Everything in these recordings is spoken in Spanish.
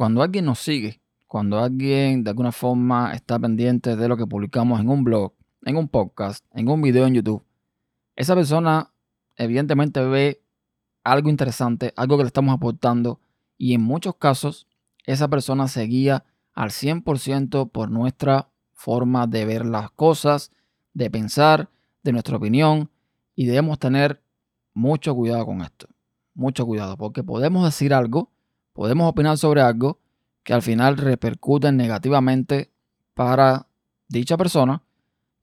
Cuando alguien nos sigue, cuando alguien de alguna forma está pendiente de lo que publicamos en un blog, en un podcast, en un video en YouTube, esa persona evidentemente ve algo interesante, algo que le estamos aportando y en muchos casos esa persona se guía al 100% por nuestra forma de ver las cosas, de pensar, de nuestra opinión y debemos tener mucho cuidado con esto. Mucho cuidado porque podemos decir algo, podemos opinar sobre algo que al final repercute negativamente para dicha persona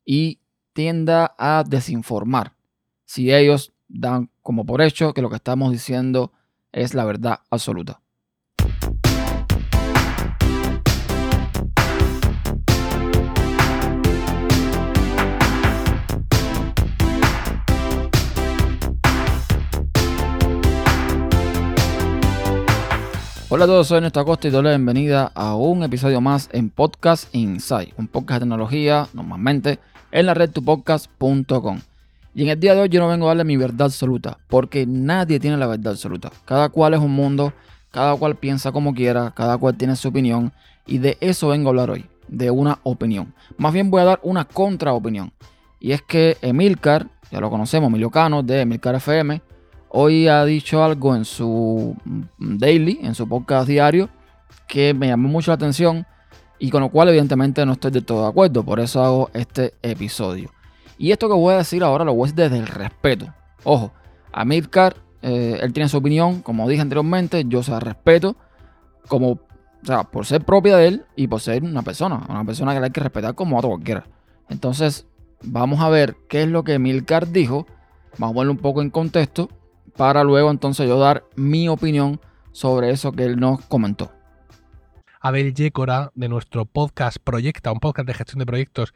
y tienda a desinformar si ellos dan como por hecho que lo que estamos diciendo es la verdad absoluta. Hola a todos, soy Néstor Acosta y doy la bienvenida a un episodio más en Podcast Insight, un podcast de tecnología normalmente en la red tupodcast.com. Y en el día de hoy yo no vengo a darle mi verdad absoluta, porque nadie tiene la verdad absoluta. Cada cual es un mundo, cada cual piensa como quiera, cada cual tiene su opinión y de eso vengo a hablar hoy, de una opinión. Más bien voy a dar una contraopinión. Y es que Emilcar, ya lo conocemos, Emilio Cano de Emilcar FM, hoy ha dicho algo en su daily, en su podcast diario, que me llamó mucho la atención y con lo cual evidentemente no estoy de todo de acuerdo. Por eso hago este episodio. Y esto que voy a decir ahora lo voy a decir desde el respeto. Ojo, a Midcar, eh, él tiene su opinión, como dije anteriormente, yo se la respeto como, o sea, por ser propia de él y por ser una persona, una persona que la hay que respetar como a cualquiera. Entonces, vamos a ver qué es lo que Milcar dijo, vamos a ponerlo un poco en contexto para luego entonces yo dar mi opinión sobre eso que él nos comentó. Abel Yécora de nuestro podcast Proyecta, un podcast de gestión de proyectos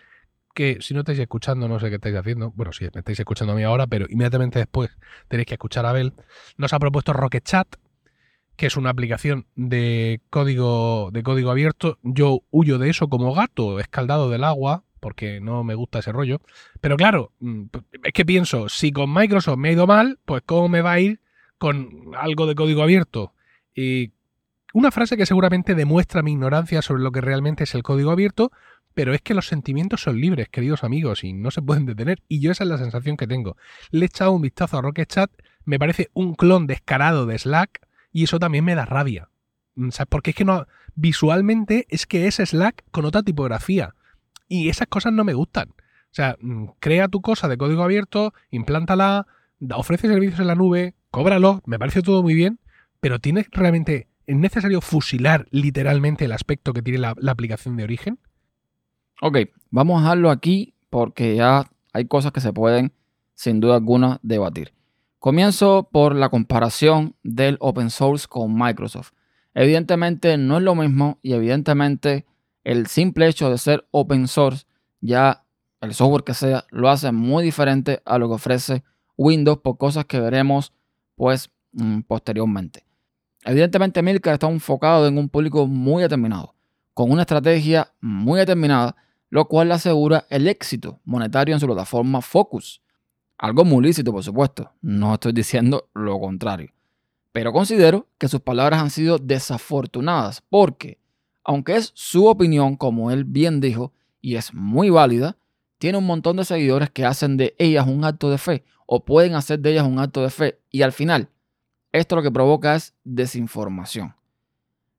que si no estáis escuchando, no sé qué estáis haciendo. Bueno, sí, me estáis escuchando a mí ahora, pero inmediatamente después tenéis que escuchar a Abel. Nos ha propuesto Rocket Chat, que es una aplicación de código, de código abierto. Yo huyo de eso como gato escaldado del agua, porque no me gusta ese rollo. Pero claro, mm, es que pienso, si con Microsoft me ha ido mal, pues ¿cómo me va a ir con algo de código abierto? Y una frase que seguramente demuestra mi ignorancia sobre lo que realmente es el código abierto, pero es que los sentimientos son libres, queridos amigos, y no se pueden detener. Y yo esa es la sensación que tengo. Le he echado un vistazo a Rocket Chat, me parece un clon descarado de Slack, y eso también me da rabia. ¿Sabes? Porque es que no. Visualmente es que es Slack con otra tipografía. Y esas cosas no me gustan. O sea, mm, crea tu cosa de código abierto, implántala, ofrece servicios en la nube, cóbralo, me parece todo muy bien, pero tienes realmente. ¿Es necesario fusilar literalmente el aspecto que tiene la, la aplicación de origen? Ok, vamos a dejarlo aquí porque ya hay cosas que se pueden, sin duda alguna, debatir. Comienzo por la comparación del open source con Microsoft. Evidentemente no es lo mismo y evidentemente el simple hecho de ser open source, ya el software que sea, lo hace muy diferente a lo que ofrece Windows por cosas que veremos pues mm, posteriormente. Evidentemente Milka está enfocado en un público muy determinado, con una estrategia muy determinada lo cual le asegura el éxito monetario en su plataforma Focus. Algo muy lícito, por supuesto, no estoy diciendo lo contrario. Pero considero que sus palabras han sido desafortunadas porque, aunque es su opinión, como él bien dijo, y es muy válida, tiene un montón de seguidores que hacen de ellas un acto de fe o pueden hacer de ellas un acto de fe y al final esto lo que provoca es desinformación.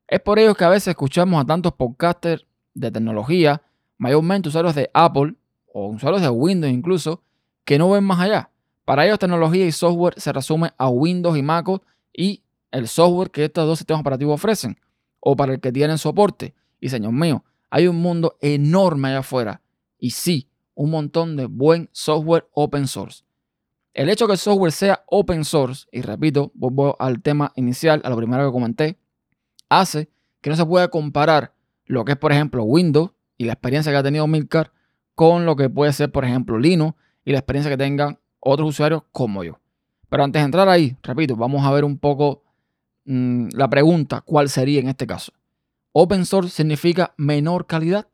Es por ello que a veces escuchamos a tantos podcasters de tecnología mayormente usuarios de Apple o usuarios de Windows incluso, que no ven más allá. Para ellos tecnología y software se resume a Windows y Mac y el software que estos dos sistemas operativos ofrecen, o para el que tienen soporte. Y señor mío, hay un mundo enorme allá afuera y sí, un montón de buen software open source. El hecho que el software sea open source, y repito, vuelvo al tema inicial, a lo primero que comenté, hace que no se pueda comparar lo que es, por ejemplo, Windows y la experiencia que ha tenido Milcar con lo que puede ser, por ejemplo, Linux y la experiencia que tengan otros usuarios como yo. Pero antes de entrar ahí, repito, vamos a ver un poco mm, la pregunta, ¿cuál sería en este caso? Open source significa menor calidad.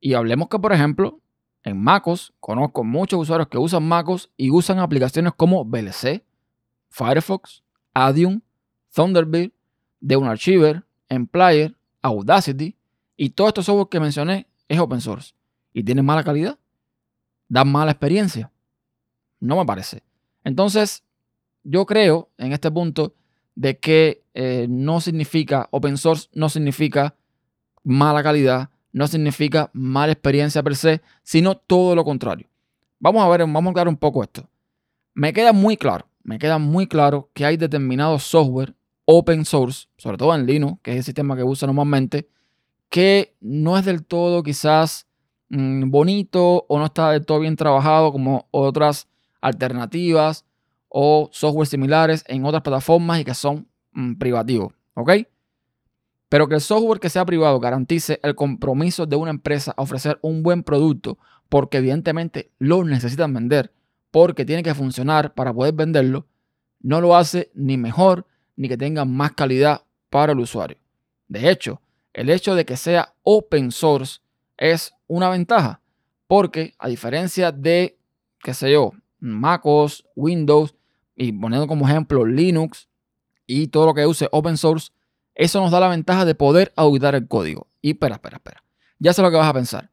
Y hablemos que, por ejemplo, en MacOS conozco muchos usuarios que usan MacOS y usan aplicaciones como VLC, Firefox, Adium, Thunderbird, de un Archiver, Emplayer, Audacity y todos estos software que mencioné es open source y tienen mala calidad, dan mala experiencia. No me parece. Entonces, yo creo en este punto de que eh, no significa open source, no significa mala calidad, no significa mala experiencia per se, sino todo lo contrario. Vamos a ver, vamos a aclarar un poco esto. Me queda muy claro, me queda muy claro que hay determinados software open source, sobre todo en Linux, que es el sistema que uso normalmente, que no es del todo quizás mm, bonito o no está del todo bien trabajado como otras alternativas o software similares en otras plataformas y que son mm, privativos. ¿Ok? Pero que el software que sea privado garantice el compromiso de una empresa a ofrecer un buen producto porque evidentemente lo necesitan vender, porque tiene que funcionar para poder venderlo, no lo hace ni mejor ni que tenga más calidad para el usuario. De hecho, el hecho de que sea open source es una ventaja, porque a diferencia de, qué sé yo, MacOS, Windows y poniendo como ejemplo Linux y todo lo que use open source, eso nos da la ventaja de poder auditar el código. Y espera, espera, espera. Ya sé lo que vas a pensar.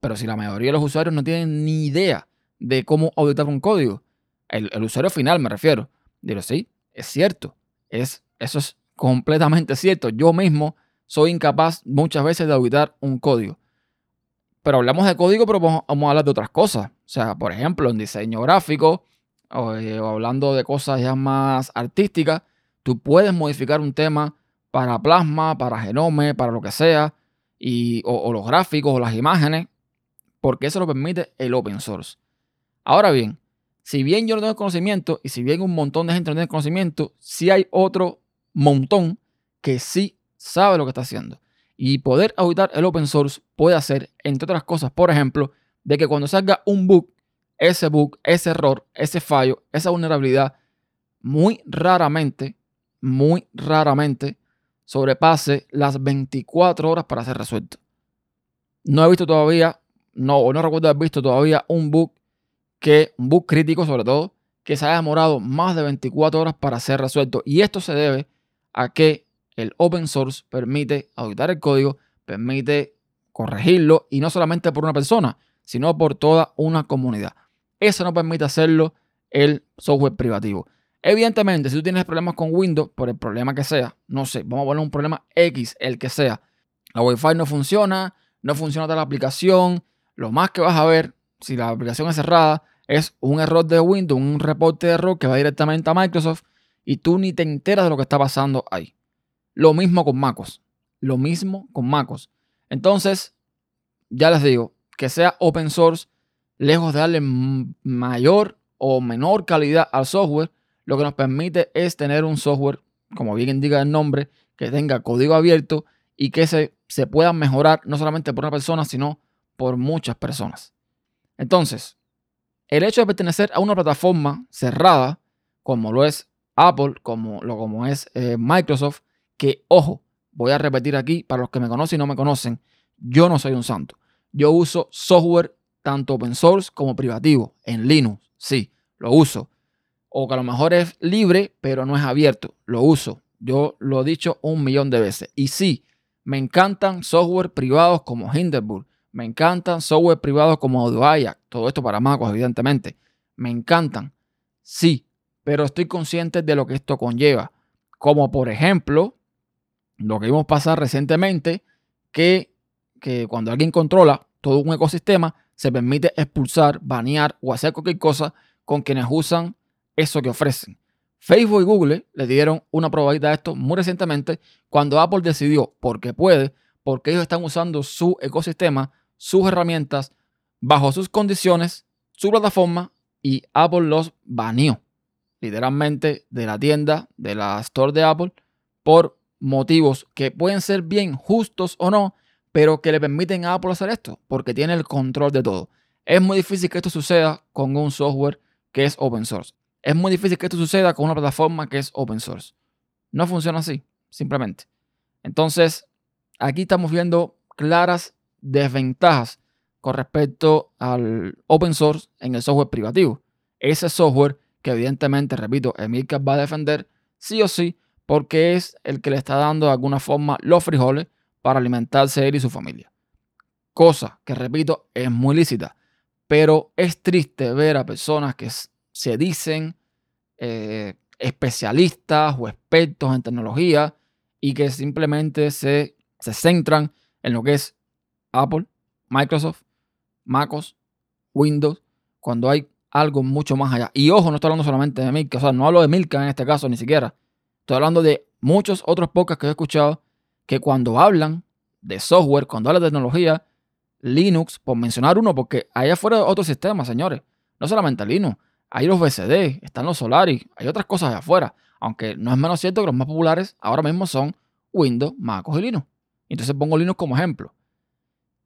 Pero si la mayoría de los usuarios no tienen ni idea de cómo auditar un código, el, usuario final me refiero, digo, sí, es cierto. Es, eso es completamente cierto. Yo mismo soy incapaz muchas veces de auditar un código. Pero hablamos de código, pero vamos, a hablar de otras cosas. O sea, por ejemplo, en diseño gráfico o, eh, hablando de cosas ya más artísticas, tú puedes modificar un tema para Plasma, para Genome, para lo que sea, y, o, los gráficos o las imágenes, porque eso lo permite el open source. Ahora bien, si bien yo no tengo conocimiento y si bien un montón de gente no tiene conocimiento, sí hay otro montón que sí sabe lo que está haciendo. Y poder auditar el open source puede hacer, entre otras cosas, por ejemplo, de que cuando salga un bug, ese bug, ese error, ese fallo, esa vulnerabilidad, muy raramente, muy raramente sobrepase las 24 horas para ser resuelto. No he visto todavía, no, no recuerdo haber visto todavía un bug que, un bug crítico sobre todo, que se haya demorado más de 24 horas para ser resuelto. Y esto se debe a que el open source permite auditar el código, permite corregirlo y no solamente por una persona, sino por toda una comunidad. Eso no permite hacerlo el software privativo. Evidentemente, si tú tienes problemas con Windows, por el problema que sea, no sé, vamos a poner un problema X, el que sea, la Wi-Fi no funciona, no funciona tal aplicación, lo más que vas a ver, si la aplicación es cerrada, es un error de Windows, un reporte de error que va directamente a Microsoft y tú ni te enteras de lo que está pasando ahí. Lo mismo con MacOS. Lo mismo con MacOS. Entonces, ya les digo, que sea open source, lejos de darle mayor o menor calidad al software, lo que nos permite es tener un software, como bien indica el nombre, que tenga código abierto y que se, se pueda mejorar no solamente por una persona, sino por muchas personas. Entonces, el hecho de pertenecer a una plataforma cerrada, como lo es Apple, como, lo, como es eh, Microsoft, que, ojo, voy a repetir aquí para los que me conocen y no me conocen, yo no soy un santo. Yo uso software tanto open source como privativo en Linux. Sí, lo uso. O que a lo mejor es libre, pero no es abierto. Lo uso. Yo lo he dicho un millón de veces. Y sí, me encantan software privados como Hindenburg. Me encantan software privados como Audioaia. Todo esto para MacOS, evidentemente. Me encantan. Sí, pero estoy consciente de lo que esto conlleva. Como por ejemplo, lo que vimos pasar recientemente, que, que cuando alguien controla todo un ecosistema, se permite expulsar, banear o hacer cualquier cosa con quienes usan eso que ofrecen. Facebook y Google le dieron una probabilidad a esto muy recientemente cuando Apple decidió, porque puede, porque ellos están usando su ecosistema, sus herramientas, bajo sus condiciones, su plataforma, y Apple los baneó literalmente de la tienda, de la store de Apple, por motivos que pueden ser bien justos o no, pero que le permiten a Apple hacer esto, porque tiene el control de todo. Es muy difícil que esto suceda con un software que es open source. Es muy difícil que esto suceda con una plataforma que es open source. No funciona así, simplemente. Entonces, aquí estamos viendo claras desventajas con respecto al open source en el software privativo. Ese software que evidentemente, repito, Emilcar va a defender sí o sí, porque es el que le está dando de alguna forma los frijoles para alimentarse él y su familia. Cosa que, repito, es muy lícita. Pero es triste ver a personas que se dicen eh, especialistas o expertos en tecnología y que simplemente se, se centran en lo que es Apple, Microsoft, MacOS, Windows, cuando hay algo mucho más allá. Y ojo, no estoy hablando solamente de Milka, o sea, no hablo de Milka en este caso ni siquiera. Estoy hablando de muchos otros podcasts que he escuchado que cuando hablan de software, cuando hablan de tecnología, Linux, por mencionar uno, porque allá afuera otro sistema, señores. No solamente Linux, hay los BCD, están los Solaris, hay otras cosas allá afuera. Aunque no es menos cierto que los más populares ahora mismo son Windows, MacOS y Linux. Entonces pongo Linux como ejemplo.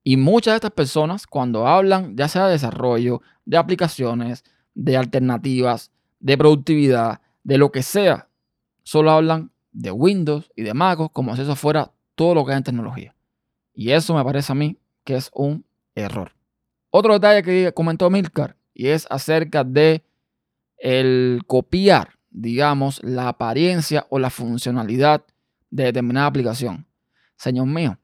Y muchas de estas personas, cuando hablan ya sea de desarrollo, de aplicaciones, de alternativas, de productividad, de lo que sea, solo hablan de Windows y de MacOS como si eso fuera todo lo que hay en tecnología. Y eso me parece a mí que es un error. Otro detalle que comentó Milcar y es acerca de el copiar, digamos, la apariencia o la funcionalidad de determinada aplicación. Señor mío,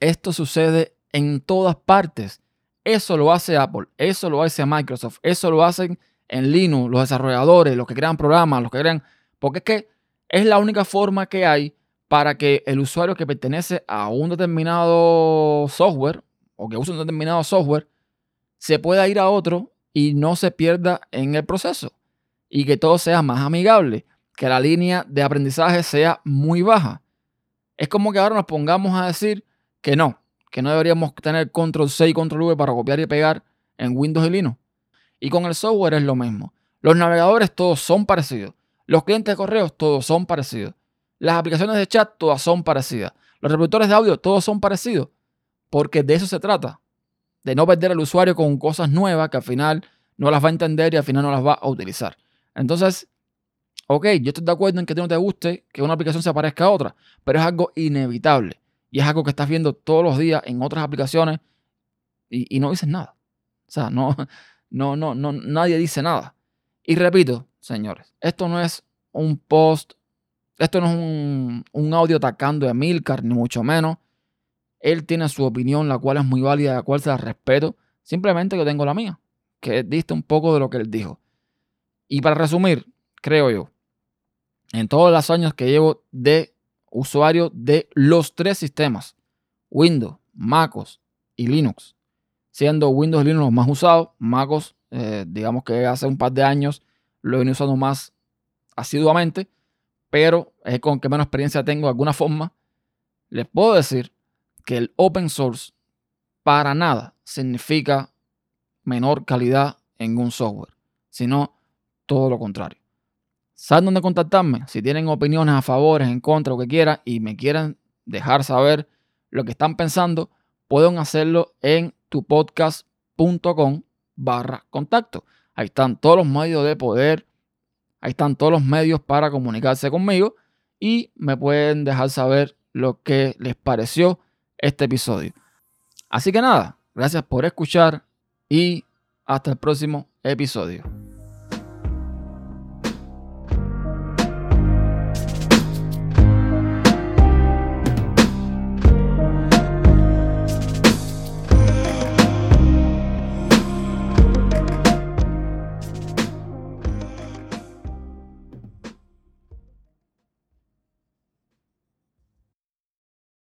esto sucede en todas partes. Eso lo hace Apple, eso lo hace Microsoft, eso lo hacen en Linux, los desarrolladores, los que crean programas, los que crean... Porque es que es la única forma que hay para que el usuario que pertenece a un determinado software o que usa un determinado software se pueda ir a otro y no se pierda en el proceso y que todo sea más amigable, que la línea de aprendizaje sea muy baja. Es como que ahora nos pongamos a decir que no, que no deberíamos tener control C y control V para copiar y pegar en Windows y Linux. Y con el software es lo mismo. Los navegadores todos son parecidos. Los clientes de correos todos son parecidos. Las aplicaciones de chat todas son parecidas. Los reproductores de audio todos son parecidos. Porque de eso se trata. De no perder al usuario con cosas nuevas que al final no las va a entender y al final no las va a utilizar. Entonces, ok, yo estoy de acuerdo en que no te guste que una aplicación se parezca a otra, pero es algo inevitable. Y es algo que estás viendo todos los días en otras aplicaciones y, no dices nada. O sea, no, no, no, no, nadie dice nada. Y repito, señores, esto no es un post, esto no es un, audio atacando a Milcar, ni mucho menos. Él tiene su opinión, la cual es muy válida, la cual se la respeto. Simplemente yo tengo la mía, que diste un poco de lo que él dijo. Y para resumir, creo yo, en todos los años que llevo de usuario de los tres sistemas, Windows, MacOS y Linux, siendo Windows y Linux los más usados, MacOS, eh, digamos que hace un par de años lo he usado más asiduamente, pero es con que menos experiencia tengo de alguna forma, les puedo decir que el open source para nada significa menor calidad en un software, sino todo lo contrario. ¿Saben dónde contactarme? Si tienen opiniones a favor, en contra, lo que quieran, y me quieren dejar saber lo que están pensando, pueden hacerlo en tupodcast.com barra contacto. Ahí están todos los medios de poder, ahí están todos los medios para comunicarse conmigo y me pueden dejar saber lo que les pareció este episodio. Así que nada, gracias por escuchar y hasta el próximo episodio.